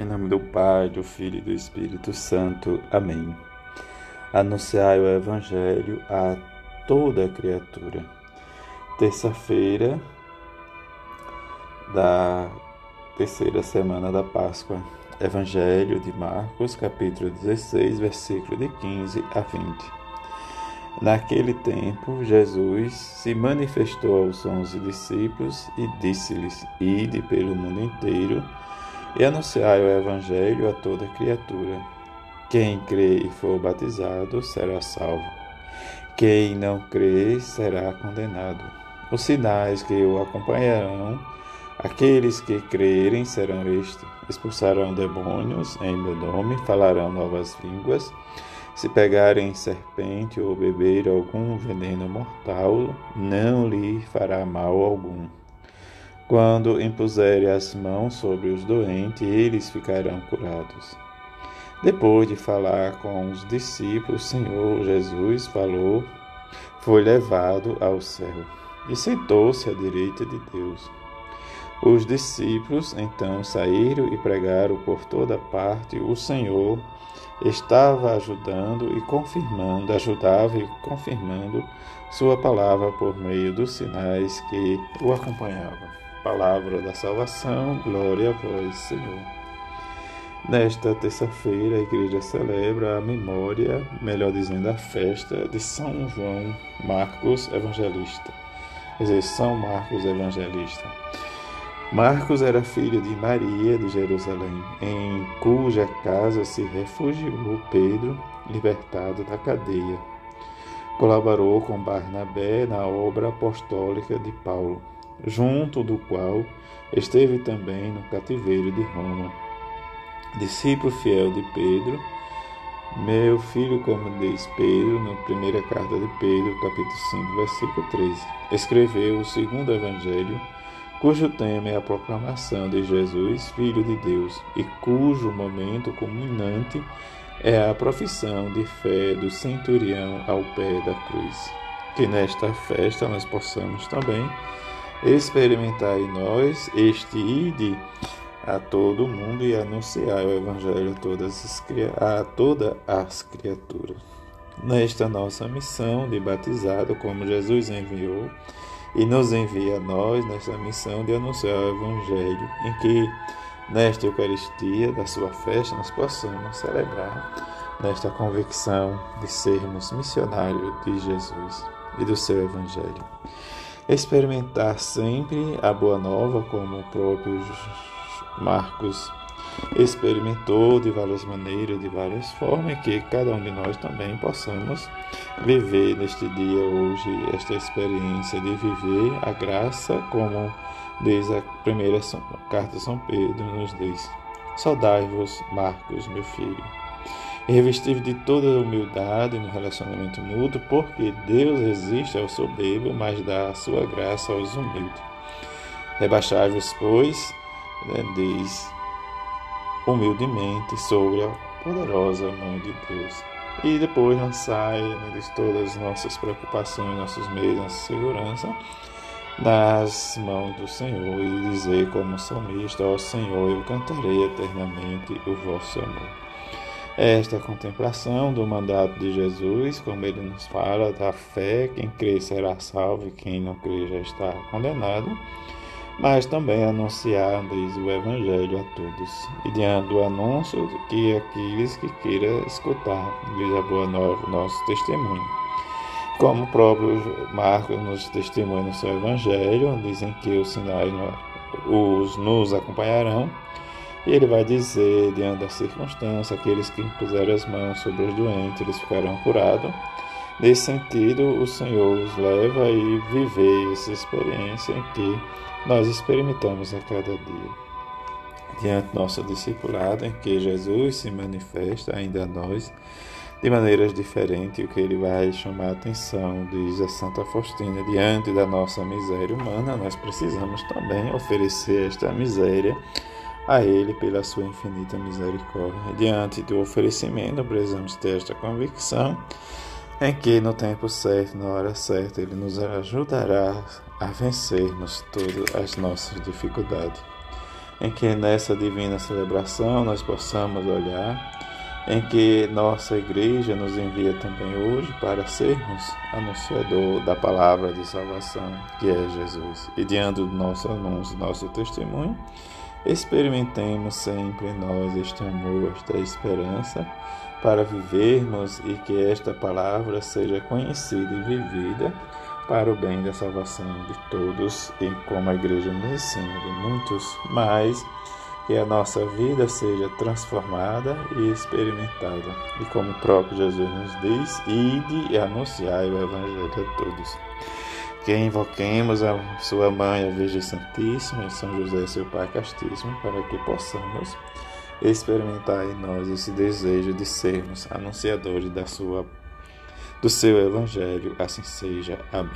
Em nome do Pai, do Filho e do Espírito Santo. Amém. Anunciai o Evangelho a toda criatura. Terça-feira da terceira semana da Páscoa. Evangelho de Marcos, capítulo 16, versículo de 15 a 20. Naquele tempo, Jesus se manifestou aos onze discípulos e disse-lhes: Ide pelo mundo inteiro e anunciai o Evangelho a toda criatura. Quem crê e for batizado será salvo. Quem não crê será condenado. Os sinais que o acompanharão, aqueles que crerem serão estes: expulsarão demônios em meu nome, falarão novas línguas. Se pegarem serpente ou beber algum veneno mortal, não lhe fará mal algum. Quando impuserem as mãos sobre os doentes, eles ficarão curados. Depois de falar com os discípulos, o Senhor Jesus falou, foi levado ao céu e sentou-se à direita de Deus. Os discípulos então saíram e pregaram por toda parte. O Senhor estava ajudando e confirmando, ajudava e confirmando sua palavra por meio dos sinais que o acompanhavam palavra da salvação, glória a vós, Senhor. Nesta terça-feira, a igreja celebra a memória, melhor dizendo, a festa de São João Marcos Evangelista. Quer dizer, São Marcos Evangelista. Marcos era filho de Maria de Jerusalém, em cuja casa se refugiou Pedro, libertado da cadeia. Colaborou com Barnabé na obra apostólica de Paulo junto do qual esteve também no cativeiro de Roma. Discípulo fiel de Pedro, meu filho, como diz Pedro, na primeira carta de Pedro, capítulo 5, versículo 13, escreveu o segundo evangelho, cujo tema é a proclamação de Jesus, Filho de Deus, e cujo momento culminante é a profissão de fé do centurião ao pé da cruz. Que nesta festa nós possamos também experimentar em nós este ide a todo mundo e anunciar o Evangelho a todas as, a todas as criaturas. Nesta nossa missão de batizado, como Jesus enviou e nos envia a nós nesta missão de anunciar o Evangelho, em que nesta Eucaristia da sua festa nós possamos celebrar nesta convicção de sermos missionários de Jesus e do seu Evangelho experimentar sempre a boa nova, como o próprio Marcos experimentou de várias maneiras, de várias formas, e que cada um de nós também possamos viver neste dia hoje esta experiência de viver a graça, como diz a primeira carta de São Pedro, nos diz: Saudai-vos, Marcos, meu filho revestir de toda humildade no relacionamento mútuo, porque Deus resiste ao soberbo, mas dá a sua graça aos humildes. Rebaixai-vos, pois, né, diz humildemente sobre a poderosa mão de Deus. E depois lançai né, todas as nossas preocupações, nossos meios, nossa segurança nas mãos do Senhor e dizer como salmista, ó Senhor, eu cantarei eternamente o vosso amor. Esta contemplação do mandato de Jesus, como ele nos fala, da fé, quem crê será salvo quem não crê já está condenado, mas também anunciar, diz o Evangelho a todos, e diante do anúncio que aqueles que queiram escutar, diz a boa nova, nosso testemunho. Como o próprio Marcos nos testemunha no seu Evangelho, dizem que os sinais os nos acompanharão, e ele vai dizer, diante da circunstância, aqueles que impuseram as mãos sobre os doentes, eles ficarão curados. Nesse sentido, o Senhor os leva a viver essa experiência em que nós experimentamos a cada dia. Diante do nosso discipulado, em que Jesus se manifesta ainda a nós de maneiras diferentes, o que ele vai chamar a atenção, diz a Santa Faustina, diante da nossa miséria humana, nós precisamos também oferecer esta miséria a Ele pela sua infinita misericórdia. Diante do oferecimento, precisamos ter esta convicção em que no tempo certo, na hora certa, Ele nos ajudará a vencermos todas as nossas dificuldades. em que nessa divina celebração nós possamos olhar, em que nossa igreja nos envia também hoje para sermos anunciador da palavra de salvação, que é Jesus. E diante do nosso anúncio, nosso testemunho, experimentemos sempre nós este amor, esta esperança, para vivermos e que esta palavra seja conhecida e vivida para o bem da salvação de todos e como a igreja nos ensina de muitos mais, que a nossa vida seja transformada e experimentada. E como o próprio Jesus nos diz, ide e anunciai o Evangelho a todos. Que invoquemos a sua mãe, a Virgem Santíssima, e São José, seu Pai Castíssimo, para que possamos experimentar em nós esse desejo de sermos anunciadores da sua do seu evangelho, assim seja. Amém.